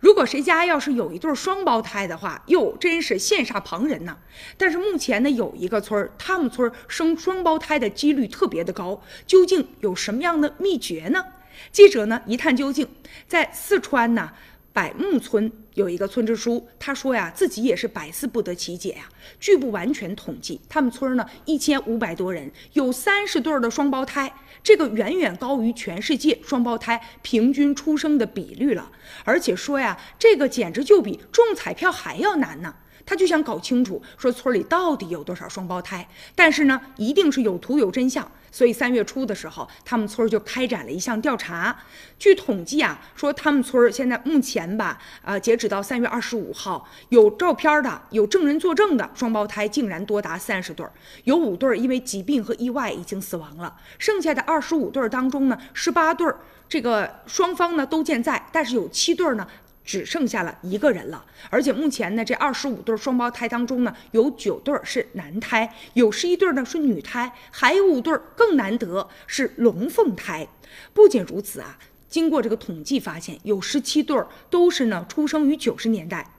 如果谁家要是有一对双胞胎的话，哟，真是羡煞旁人呐。但是目前呢，有一个村儿，他们村儿生双胞胎的几率特别的高，究竟有什么样的秘诀呢？记者呢一探究竟，在四川呢。百木村有一个村支书，他说呀，自己也是百思不得其解呀。据不完全统计，他们村呢一千五百多人，有三十对的双胞胎，这个远远高于全世界双胞胎平均出生的比率了。而且说呀，这个简直就比中彩票还要难呢。他就想搞清楚，说村里到底有多少双胞胎，但是呢，一定是有图有真相。所以三月初的时候，他们村就开展了一项调查。据统计啊，说他们村现在目前吧，呃，截止到三月二十五号，有照片的、有证人作证的双胞胎竟然多达三十对，有五对因为疾病和意外已经死亡了。剩下的二十五对当中呢，十八对这个双方呢都健在，但是有七对呢。只剩下了一个人了，而且目前呢，这二十五对双胞胎当中呢，有九对是男胎，有十一对呢是女胎，还有五对更难得是龙凤胎。不仅如此啊，经过这个统计发现，有十七对都是呢出生于九十年代。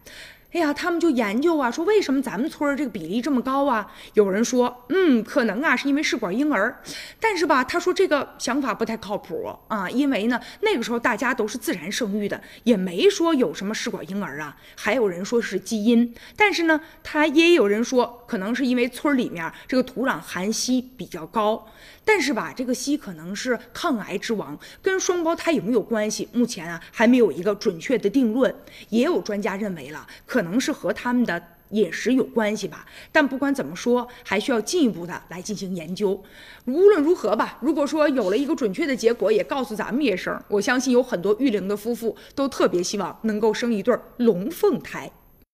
哎呀，他们就研究啊，说为什么咱们村儿这个比例这么高啊？有人说，嗯，可能啊是因为试管婴儿，但是吧，他说这个想法不太靠谱啊，因为呢那个时候大家都是自然生育的，也没说有什么试管婴儿啊。还有人说是基因，但是呢，他也有人说可能是因为村里面这个土壤含硒比较高。但是吧，这个硒可能是抗癌之王，跟双胞胎有没有关系？目前啊还没有一个准确的定论。也有专家认为了可，可能是和他们的饮食有关系吧。但不管怎么说，还需要进一步的来进行研究。无论如何吧，如果说有了一个准确的结果，也告诉咱们一声，我相信有很多育龄的夫妇都特别希望能够生一对龙凤胎。